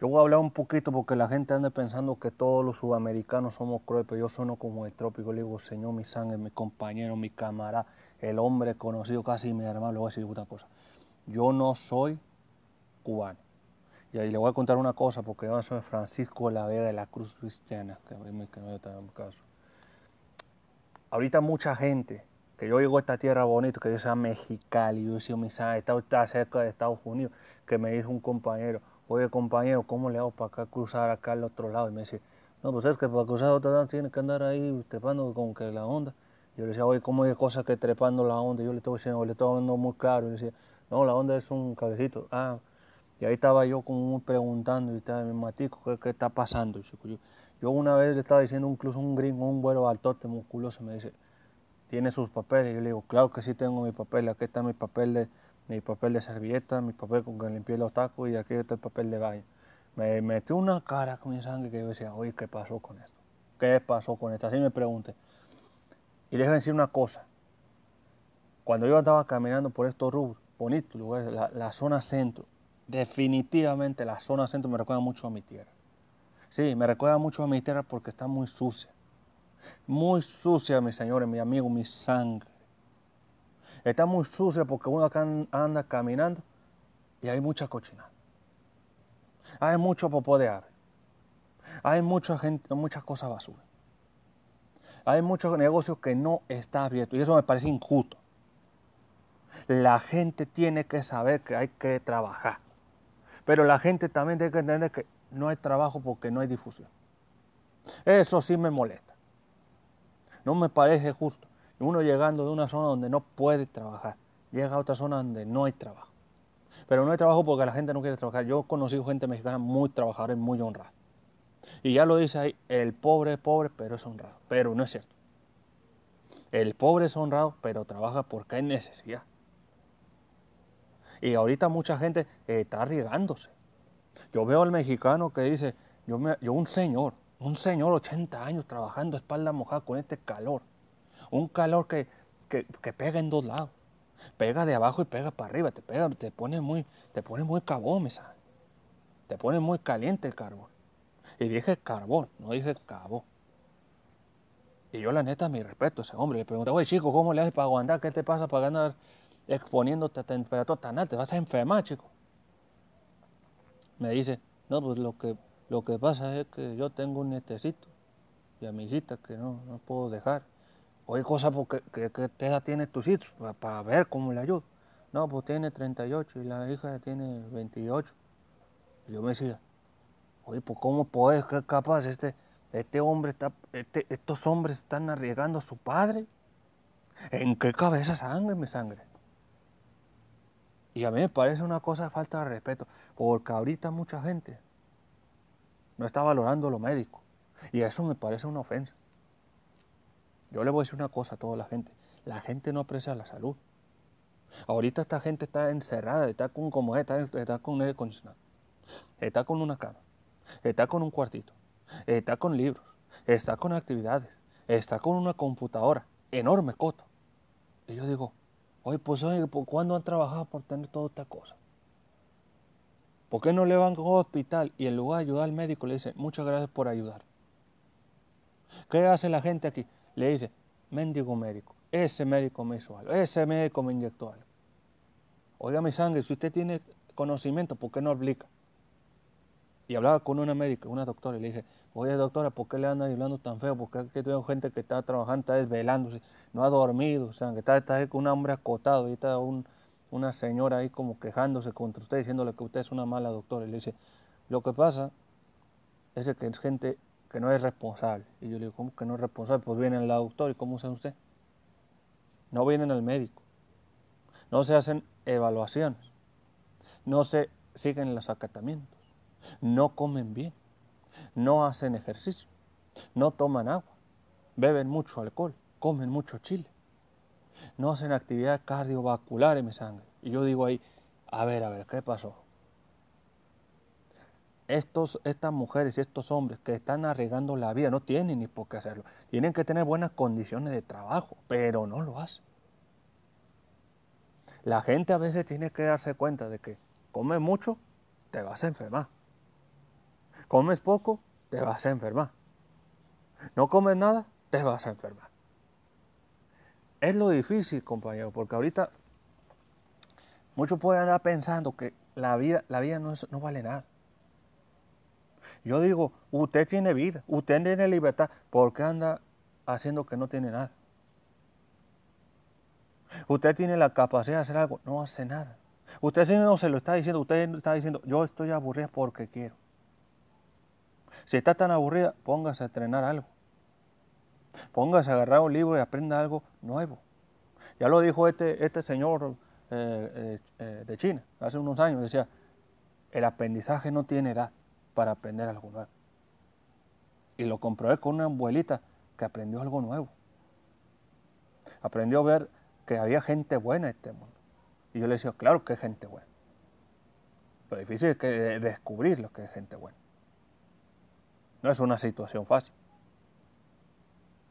Yo voy a hablar un poquito porque la gente anda pensando que todos los sudamericanos somos crueles, pero yo sono como el trópico. Le digo, Señor, mi sangre, mi compañero, mi camarada, el hombre conocido casi mi hermano, le voy a decir una cosa. Yo no soy cubano. Y ahí le voy a contar una cosa, porque yo soy Francisco la Vega de la Cruz Cristiana, que, que no caso. Ahorita mucha gente, que yo llego a esta tierra bonita, que yo sea Mexicali, yo decía, mi está, está cerca de Estados Unidos, que me dijo un compañero, oye compañero, ¿cómo le hago para acá cruzar acá al otro lado? Y me dice, no, pues es que para cruzar al otro lado tiene que andar ahí trepando con que la onda. Yo le decía, oye, ¿cómo hay cosas que trepando la onda? Yo le estaba diciendo, le estaba dando muy claro. Y le decía, no, la onda es un cabecito. Ah, y ahí estaba yo como preguntando, y estaba mi matico, ¿qué, está pasando? Yo, yo, una vez le estaba diciendo incluso un gringo, un vuelo altote musculoso, me dice, ¿tiene sus papeles? Y yo le digo, claro que sí tengo mi papel, aquí está mi papel de, mi de servilleta, mi papel con que limpié los tacos y aquí está el papel de baño. Me metió una cara con mi sangre que yo decía, oye, ¿qué pasó con esto? ¿Qué pasó con esto? Así me pregunté. Y déjenme decir una cosa. Cuando yo estaba caminando por estos rubros, bonitos lugares, la zona centro, definitivamente la zona centro me recuerda mucho a mi tierra. Sí, me recuerda mucho a mi tierra porque está muy sucia. Muy sucia, mis señores, mi amigo, mi sangre. Está muy sucia porque uno acá anda caminando y hay mucha cochinada. Hay mucho popó de ave. Hay mucha gente, muchas cosas basura. Hay muchos negocios que no está abierto y eso me parece injusto. La gente tiene que saber que hay que trabajar. Pero la gente también tiene que entender que no hay trabajo porque no hay difusión. Eso sí me molesta. No me parece justo. Uno llegando de una zona donde no puede trabajar, llega a otra zona donde no hay trabajo. Pero no hay trabajo porque la gente no quiere trabajar. Yo he conocido gente mexicana muy trabajadora y muy honrada. Y ya lo dice ahí, el pobre es pobre, pero es honrado. Pero no es cierto. El pobre es honrado, pero trabaja porque hay necesidad. Y ahorita mucha gente eh, está arriesgándose. Yo veo al mexicano que dice, yo, me, yo un señor, un señor 80 años trabajando espalda mojada con este calor. Un calor que, que, pega en dos lados. Pega de abajo y pega para arriba, te pega, te pone muy, te pone muy cabón. Te pone muy caliente el carbón. Y dije carbón, no dije carbón. Y yo la neta, mi respeto a ese hombre. Le pregunté, oye chico, ¿cómo le haces para aguantar? ¿Qué te pasa para ganar exponiéndote a temperatura tan alta? ¿Te vas a enfermar, chico? Me dice, no, pues lo que, lo que pasa es que yo tengo un nietecito y a mi hijita que no, no puedo dejar. Oye, cosa, porque, ¿qué, qué edad tiene tu hijito? Para, ver cómo le ayudo. No, pues tiene 38 y la hija tiene 28. Y yo me decía, oye, pues ¿cómo puedes, qué capaz este este hombre está, este, estos hombres están arriesgando a su padre. ¿En qué cabeza sangre, mi sangre? Y a mí me parece una cosa de falta de respeto, porque ahorita mucha gente no está valorando lo médico. Y eso me parece una ofensa. Yo le voy a decir una cosa a toda la gente. La gente no aprecia la salud. Ahorita esta gente está encerrada, está con como está, está con aire acondicionado, está con una cama, está con un cuartito, está con libros, está con actividades, está con una computadora, enorme coto. Y yo digo, oye, pues oye, ¿cuándo han trabajado por tener toda esta cosa? ¿Por qué no le van a un hospital y en lugar de ayudar al médico le dice, muchas gracias por ayudar? ¿Qué hace la gente aquí? Le dice, mendigo médico, ese médico me hizo algo, ese médico me inyectó algo. Oiga mi sangre, si usted tiene conocimiento, ¿por qué no aplica? Y hablaba con una médica, una doctora, y le dije, oye doctora, ¿por qué le andan hablando tan feo? Porque aquí tengo gente que está trabajando, está desvelándose, no ha dormido, o sea, que está, está con un hombre acotado, y está una señora ahí como quejándose contra usted, diciéndole que usted es una mala doctora. Y le dice, lo que pasa es que es gente que no es responsable. Y yo le digo, ¿cómo que no es responsable? Pues viene la doctora, ¿y cómo usa usted? No vienen al médico, no se hacen evaluaciones, no se siguen los acatamientos no comen bien, no hacen ejercicio, no toman agua, beben mucho alcohol, comen mucho chile, no hacen actividad cardiovascular en mi sangre. Y yo digo ahí, a ver, a ver, ¿qué pasó? Estos, estas mujeres y estos hombres que están arriesgando la vida no tienen ni por qué hacerlo. Tienen que tener buenas condiciones de trabajo, pero no lo hacen. La gente a veces tiene que darse cuenta de que come mucho, te vas a enfermar. Comes poco, te vas a enfermar. No comes nada, te vas a enfermar. Es lo difícil, compañero, porque ahorita muchos pueden andar pensando que la vida, la vida no, no vale nada. Yo digo, usted tiene vida, usted tiene libertad, ¿por qué anda haciendo que no tiene nada? Usted tiene la capacidad de hacer algo, no hace nada. Usted no se lo está diciendo, usted está diciendo, yo estoy aburrido porque quiero. Si está tan aburrida, póngase a entrenar algo. Póngase a agarrar un libro y aprenda algo nuevo. Ya lo dijo este, este señor eh, eh, eh, de China hace unos años. Decía, el aprendizaje no tiene edad para aprender algo nuevo. Y lo comprobé con una abuelita que aprendió algo nuevo. Aprendió a ver que había gente buena en este mundo. Y yo le decía, claro que hay gente buena. Lo difícil es que descubrir lo que es gente buena. No es una situación fácil.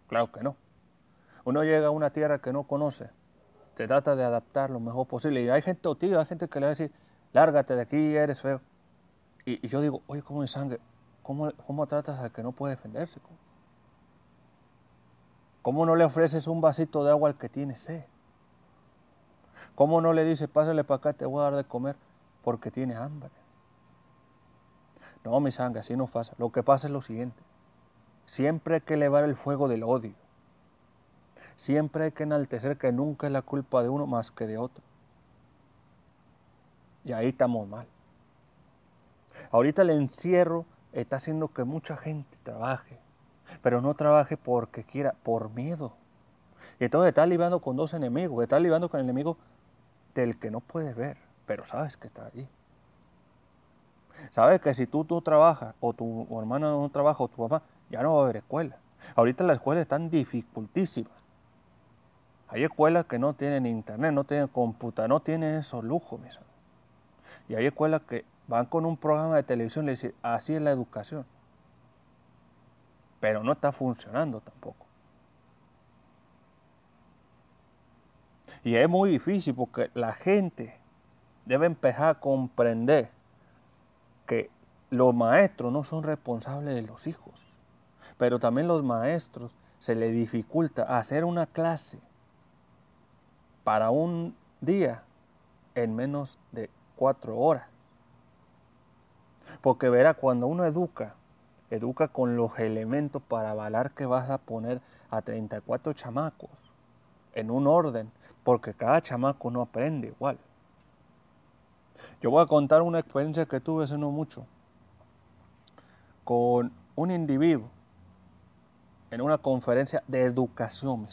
Claro que no. Uno llega a una tierra que no conoce, se trata de adaptar lo mejor posible. Y hay gente tío, hay gente que le va a decir, lárgate de aquí, eres feo. Y, yo digo, oye, ¿cómo es sangre? ¿Cómo, ¿Cómo, tratas al que no puede defenderse? ¿Cómo no le ofreces un vasito de agua al que tiene sed? ¿Cómo no le dices, pásale para acá, te voy a dar de comer porque tiene hambre? No, mi sangre, así no pasa. Lo que pasa es lo siguiente. Siempre hay que elevar el fuego del odio. Siempre hay que enaltecer que nunca es la culpa de uno más que de otro. Y ahí estamos mal. Ahorita el encierro está haciendo que mucha gente trabaje, pero no trabaje porque quiera, por miedo. Y entonces está lidiando con dos enemigos, está lidiando con el enemigo del que no puedes ver, pero sabes que está ahí. Sabes que si tú, tú trabajas, o tu hermano no trabaja, o tu papá, ya no va a haber escuela. Ahorita las escuelas están dificultísimas. Hay escuelas que no tienen internet, no tienen computador, no tienen esos lujos, mis Y hay escuelas que van con un programa de televisión y le dicen, así es la educación. Pero no está funcionando tampoco. Y es muy difícil porque la gente debe empezar a comprender que los maestros no son responsables de los hijos, pero también los maestros se les dificulta hacer una clase para un día en menos de cuatro horas. Porque verá, cuando uno educa, educa con los elementos para avalar que vas a poner a 34 chamacos en un orden, porque cada chamaco no aprende igual. Yo voy a contar una experiencia que tuve hace no mucho con un individuo en una conferencia de educación.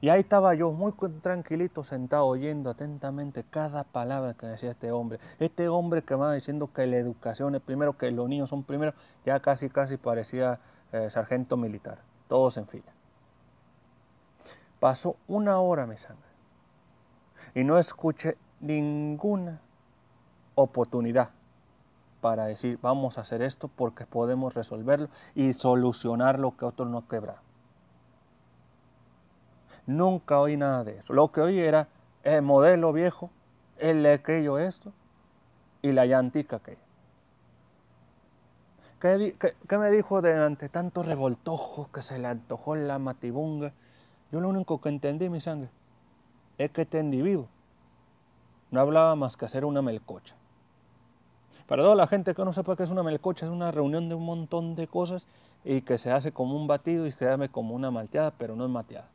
Y ahí estaba yo muy tranquilito sentado oyendo atentamente cada palabra que decía este hombre. Este hombre que va diciendo que la educación es primero, que los niños son primero, ya casi casi parecía eh, sargento militar, todos en fila. Pasó una hora, mi sangre, y no escuché ninguna oportunidad para decir vamos a hacer esto porque podemos resolverlo y solucionar lo que otros no quebra. Nunca oí nada de eso. Lo que oí era el modelo viejo, el aquello esto y la llantica que. ¿Qué, qué me dijo delante tanto revoltojo que se le antojó la matibunga? Yo lo único que entendí, mi sangre, es que este individuo no hablaba más que hacer una melcocha. Para toda la gente que no sepa qué es una melcocha, es una reunión de un montón de cosas y que se hace como un batido y se hace como una malteada, pero no es malteada.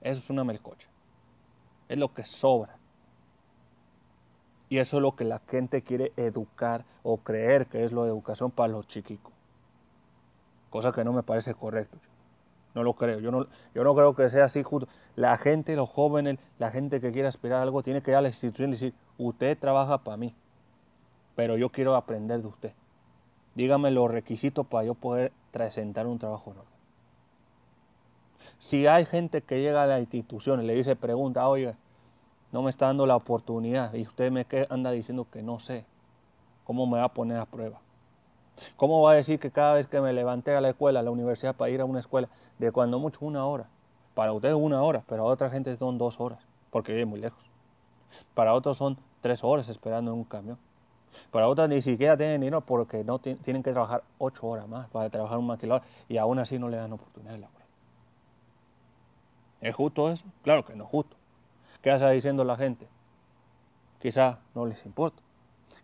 Eso es una melcocha. Es lo que sobra. Y eso es lo que la gente quiere educar o creer que es lo de educación para los chiquicos. Cosa que no me parece correcto. No lo creo. Yo no, yo no creo que sea así justo. La gente, los jóvenes, la gente que quiere aspirar a algo, tiene que ir a la institución y decir, usted trabaja para mí, pero yo quiero aprender de usted. Dígame los requisitos para yo poder presentar un trabajo normal. Si hay gente que llega a la institución y le dice, pregunta, oiga, no me está dando la oportunidad y usted me anda diciendo que no sé, ¿cómo me va a poner a prueba? ¿Cómo va a decir que cada vez que me levanté a la escuela, a la universidad, para ir a una escuela, de cuando mucho una hora? Para usted una hora, pero a otra gente son dos horas, porque vive muy lejos. Para otros son tres horas esperando en un camión. Para otras ni siquiera tienen dinero porque no tienen que trabajar ocho horas más para trabajar un maquilador y aún así no le dan oportunidad de laborar. ¿Es justo eso? Claro que no es justo. ¿Qué está diciendo la gente? Quizá no les importa.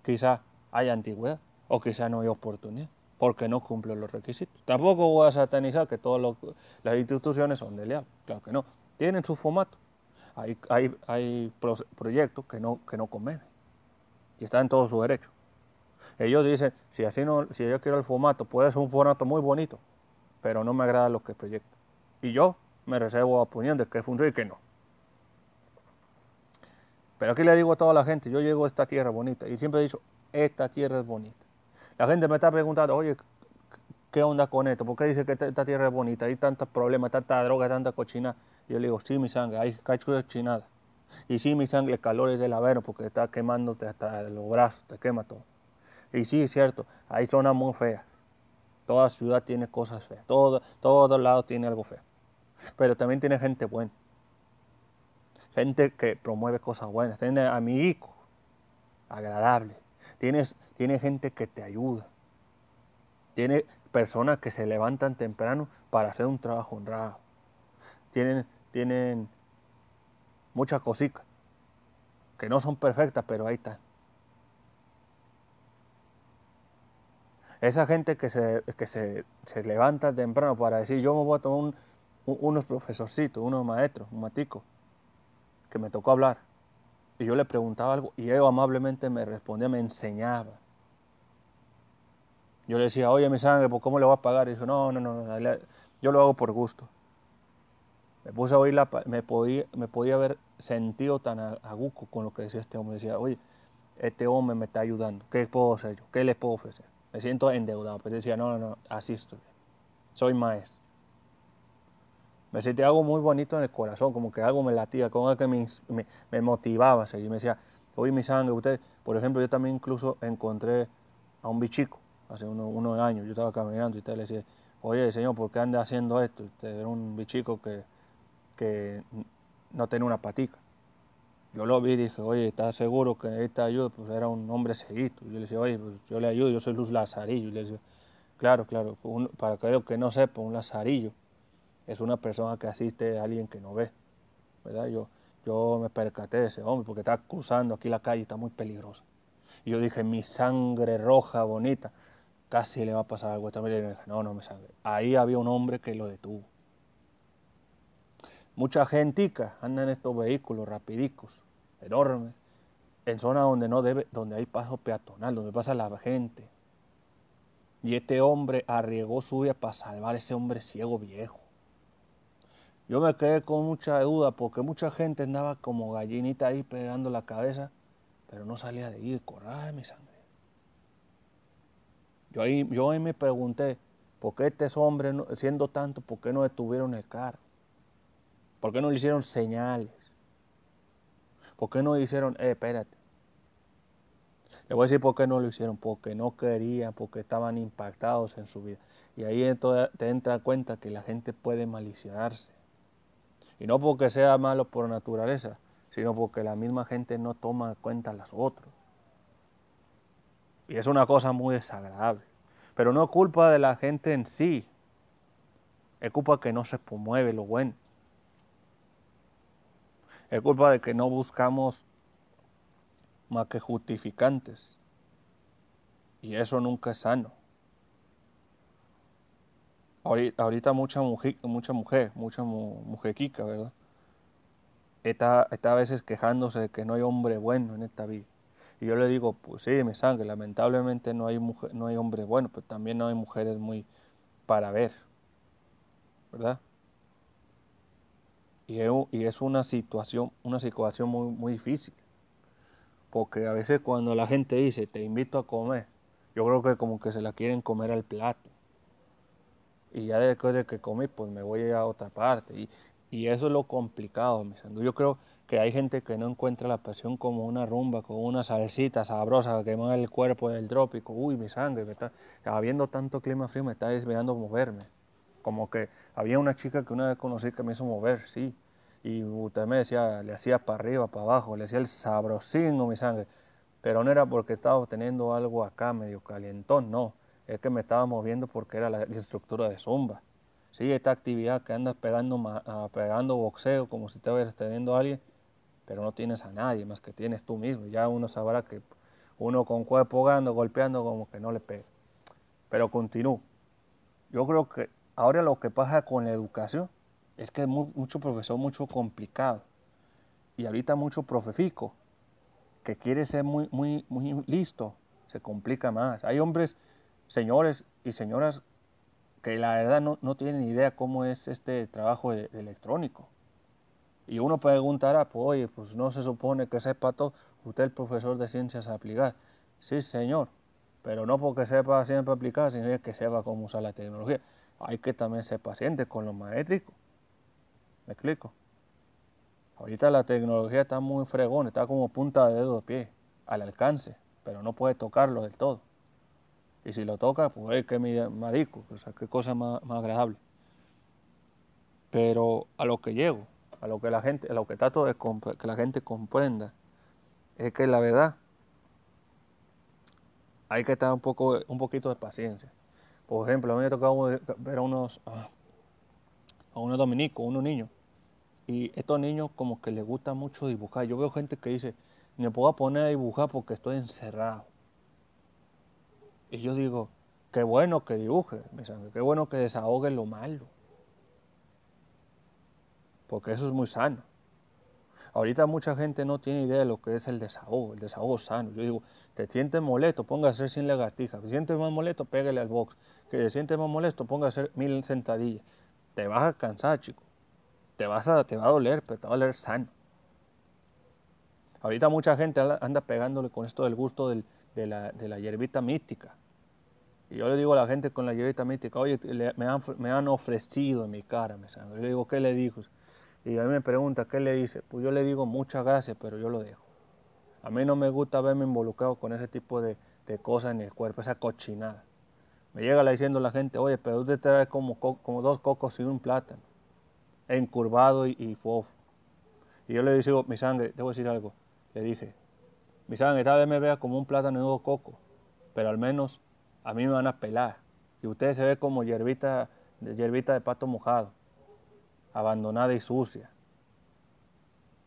Quizá hay antigüedad o quizá no hay oportunidad, porque no cumplen los requisitos. Tampoco voy a satanizar que todas las instituciones son de leal, claro que no. Tienen su formato. Hay proyectos que no, que no convienen y están en todo su derecho. Ellos dicen, si así no, si yo quiero el formato, puede ser un formato muy bonito, pero no me agrada lo que proyecta. Y yo me reservo opinión de que funciona y que no. Pero aquí le digo a toda la gente, yo llego a esta tierra bonita y siempre he dicho, esta tierra es bonita. La gente me está preguntando, oye, ¿qué onda con esto? ¿Por qué dice que esta tierra es bonita? Hay tantos problemas, tanta droga, tanta cochina. Yo le digo, sí, mi sangre, hay cochinada. Y sí, mi sangre, el calor es del avero porque está quemándote hasta los brazos, te quema todo. Y sí, es cierto, hay zonas muy feas. Toda ciudad tiene cosas feas. Todo, todos lados tiene algo feo. Pero también tiene gente buena. Gente que promueve cosas buenas. Tiene amigos agradables. Tienes, tiene gente que te ayuda. Tiene personas que se levantan temprano para hacer un trabajo honrado. Tienen, tienen muchas cositas que no son perfectas, pero ahí están. Esa gente que se, que se, se levanta temprano para decir, yo me voy a tomar unos profesorcitos, unos maestros, un matico, que me tocó hablar. Y yo le preguntaba algo y él amablemente me respondía, me enseñaba. Yo le decía, oye, mi sangre, ¿por cómo le voy a pagar? Y dijo, no, no, no, yo lo hago por gusto. Me puse a oír, la, me, podía, me podía haber sentido tan aguco con lo que decía este hombre. Decía, oye, este hombre me está ayudando, ¿qué puedo hacer yo? ¿Qué le puedo ofrecer? Me siento endeudado, pero decía, no, no, no, así estoy. Soy maestro. Me sentía algo muy bonito en el corazón, como que algo me latía, como algo que me, me, motivaba a seguir. Me decía, oye, mi sangre, usted, por ejemplo, yo también incluso encontré a un bichico hace unos, años, yo estaba caminando y usted le decía, oye, señor, ¿por qué anda haciendo esto? Usted era un bichico que, que no tenía una patica. Yo lo vi y dije, oye, ¿estás seguro que necesita ayuda? Pues era un hombre seguito. Yo le decía, oye, pues yo le ayudo, yo soy Luz Lazarillo. Y le decía, claro, claro, para aquellos que no sepa, un Lazarillo es una persona que asiste a alguien que no ve. ¿Verdad? Yo, yo me percaté de ese hombre porque está cruzando aquí la calle, está muy peligrosa. Y yo dije, mi sangre roja, bonita, casi le va a pasar algo. También le dije, no, no me sangre. Ahí había un hombre que lo detuvo. Mucha gentica anda en estos vehículos rapidicos enorme, en zonas donde no debe, donde hay paso peatonal, donde pasa la gente. Y este hombre arriesgó su vida para salvar a ese hombre ciego viejo. Yo me quedé con mucha duda porque mucha gente andaba como gallinita ahí pegando la cabeza, pero no salía de ahí, correr mi sangre. Yo ahí, yo ahí me pregunté, ¿por qué este hombre, siendo tanto, por qué no detuvieron el carro? ¿Por qué no le hicieron señales? ¿Por qué no hicieron, eh, espérate? Le voy a decir por qué no lo hicieron, porque no querían, porque estaban impactados en su vida. Y ahí te entra cuenta que la gente puede maliciarse. Y no porque sea malo por naturaleza, sino porque la misma gente no toma en cuenta a los otros. Y es una cosa muy desagradable. Pero no culpa de la gente en sí, es culpa que no se promueve lo bueno. Es culpa de que no buscamos más que justificantes. Y eso nunca es sano. Ahorita, mucha mujer, mucha mujer, mucha mujequica, ¿verdad? Está, está a veces quejándose de que no hay hombre bueno en esta vida. Y yo le digo, pues sí, mi sangre, lamentablemente no hay, no hay hombre bueno, pero también no hay mujeres muy para ver, ¿verdad? Y es, una situación, una situación muy, muy difícil. Porque a veces cuando la gente dice, te invito a comer, yo creo que como que se la quieren comer al plato. Y ya después de que comí, pues me voy a otra parte. Y, eso es lo complicado, mis Yo creo que hay gente que no encuentra la pasión como una rumba, como una salsita sabrosa que mueve el cuerpo del trópico. Uy, mi sangre, me está, habiendo tanto clima frío, me está desviando moverme. Como que había una chica que una vez conocí que me hizo mover, sí. Y usted me decía, le hacía para arriba, para abajo, le hacía el sabrosino mi sangre. Pero no era porque estaba teniendo algo acá medio calientón, no. Es que me estaba moviendo porque era la, estructura de zumba. Sí, esta actividad que andas pegando, ah, pegando boxeo como si te estuvieras teniendo a alguien, pero no tienes a nadie más que tienes tú mismo. Ya uno sabrá que uno con cuerpo golpeando, como que no le pega. Pero continúo. Yo creo que Ahora lo que pasa con la educación es que es mucho profesor, mucho complicado. Y ahorita mucho profefico que quiere ser muy, muy, muy listo, se complica más. Hay hombres, señores y señoras que la verdad no, no tienen idea cómo es este trabajo electrónico. Y uno preguntará, pues oye, pues no se supone que sepa todo, usted el profesor de ciencias aplicadas. Sí, señor, pero no porque sepa siempre aplicar, sino que sepa cómo usar la tecnología hay que también ser paciente con lo maétrico. ¿Me explico? Ahorita la tecnología está muy fregón, está como punta de dedo de pie, al alcance, pero no puede tocarlo del todo. Y si lo toca, pues es que marico, o sea, qué cosa más, agradable. Pero a lo que llego, a lo que la gente, a lo que trato de que la gente comprenda, es que la verdad hay que estar un poco, un poquito de paciencia. Por ejemplo, a mí me tocado ver a unos, a unos dominicos, unos niños. Y estos niños como que les gusta mucho dibujar. Yo veo gente que dice, me puedo poner a dibujar porque estoy encerrado. Y yo digo, qué bueno que dibuje, qué bueno que desahogue lo malo. Porque eso es muy sano. Ahorita mucha gente no tiene idea de lo que es el desahogo, el desahogo sano. Yo digo, te sientes molesto, ponga a hacer sin lagartija. Si sientes más molesto, pégale al box. Que te sientes más molesto, ponga a hacer mil sentadillas. Te vas a cansar, chico. Te, vas a, te va a doler, pero te va a doler sano. Ahorita mucha gente anda pegándole con esto del gusto de, la, de la hierbita mística. Y yo le digo a la gente con la hierbita mística, oye, me, han, me, han, ofrecido en mi cara. Me Yo le digo, ¿qué le dijo? Y a mí me pregunta, ¿qué le dice? Pues yo le digo muchas gracias, pero yo lo dejo. A mí no me gusta verme involucrado con ese tipo de, cosas en el cuerpo, esa cochinada. Me llega diciendo la gente, oye, pero usted te ve como, como dos cocos y un plátano, encurvado y, y fofo. Y yo le digo, mi sangre, debo decir algo. Le dije, mi sangre, tal vez me vea como un plátano de coco, pero al menos a mí me van a pelar. Y usted se ve como hierbita, hierbita de pato mojado, abandonada y sucia.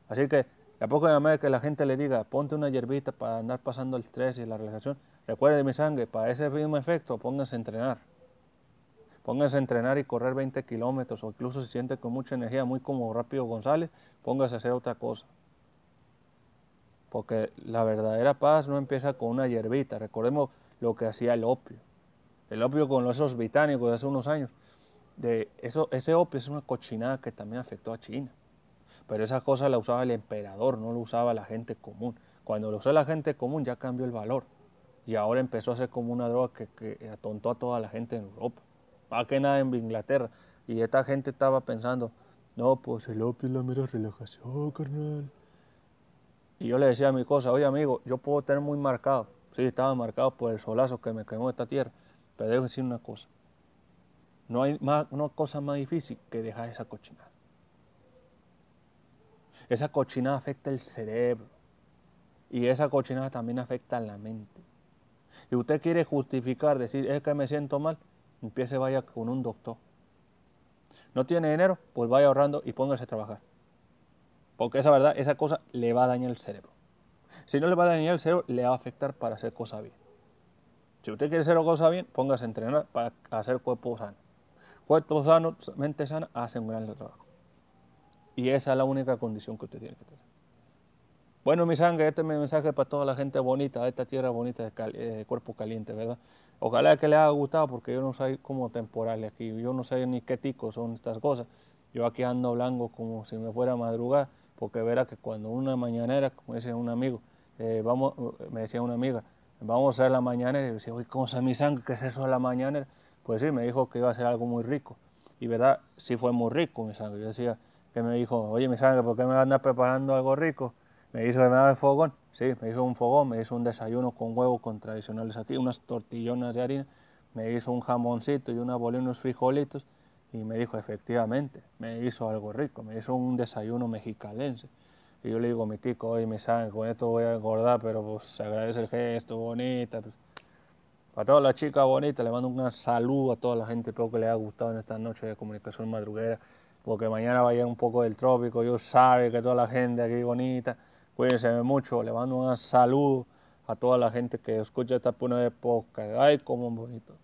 Así que, a poco de que la gente le diga, ponte una hierbita para andar pasando el estrés y la relajación, recuerde mi sangre, para ese mismo efecto, póngase a entrenar. Póngase a entrenar y correr 20 kilómetros, o incluso si siente con mucha energía, muy como Rápido González, póngase a hacer otra cosa. Porque la verdadera paz no empieza con una hierbita. Recordemos lo que hacía el opio. El opio con esos británicos de hace unos años. De eso, ese opio es una cochinada que también afectó a China. Pero esa cosa la usaba el emperador, no lo usaba la gente común. Cuando lo usó la gente común ya cambió el valor. Y ahora empezó a ser como una droga que, atontó a toda la gente en Europa más que nada en Inglaterra. Y esta gente estaba pensando, no, pues el opio es la mera relajación, carnal. Y yo le decía a mi cosa, oye amigo, yo puedo tener muy marcado. Sí, estaba marcado por el solazo que me quemó esta tierra. Pero debo decir una cosa. No hay más, una cosa más difícil que dejar esa cochinada. Esa cochinada afecta el cerebro. Y esa cochinada también afecta a la mente. Y usted quiere justificar, decir, es que me siento mal empiece vaya con un doctor. No tiene dinero, pues vaya ahorrando y póngase a trabajar. Porque esa verdad, esa cosa le va a dañar el cerebro. Si no le va a dañar el cerebro, le va a afectar para hacer cosas bien. Si usted quiere hacer cosas bien, póngase a entrenar para hacer cuerpo sano. Cuerpo sano, mente sana, hace un gran trabajo. Y esa es la única condición que usted tiene que tener. Bueno, mi sangre, este es mi mensaje para toda la gente bonita, esta tierra bonita de eh, cuerpo caliente, ¿verdad? Ojalá que les haya gustado porque yo no soy como temporal aquí, yo no sé ni qué ticos son estas cosas. Yo aquí ando blanco como si me fuera a madrugar, porque verá que cuando una mañanera, como decía un amigo, eh, vamos, me decía una amiga, vamos a hacer la mañanera, y yo decía, uy, ¿cómo se mi sangre? ¿Qué es eso de la mañanera? Pues sí, me dijo que iba a ser algo muy rico. Y verdad, sí fue muy rico mi sangre. Yo decía, que me dijo, oye mi sangre, ¿por qué me andas preparando algo rico? Me dijo que me daba el fogón. Sí, me hizo un fogón, me hizo un desayuno con huevos con tradicionales aquí, unas tortillonas de harina, me hizo un jamoncito y una bolita, unos frijolitos, y me dijo, efectivamente, me hizo algo rico, me hizo un desayuno mexicalense. Y yo le digo, mi tico, oye, mi sangre, con esto voy a engordar, pero pues se agradece el gesto, bonita. Pues. Para todas las chicas bonitas, le mando un saludo a toda la gente, espero que les haya gustado en esta noche de comunicación madruguera, porque mañana va a llegar un poco del trópico, yo sabe que toda la gente aquí bonita Cuídense mucho, le mando un saludo a toda la gente que escucha esta puna de podcast. Ay, como bonito.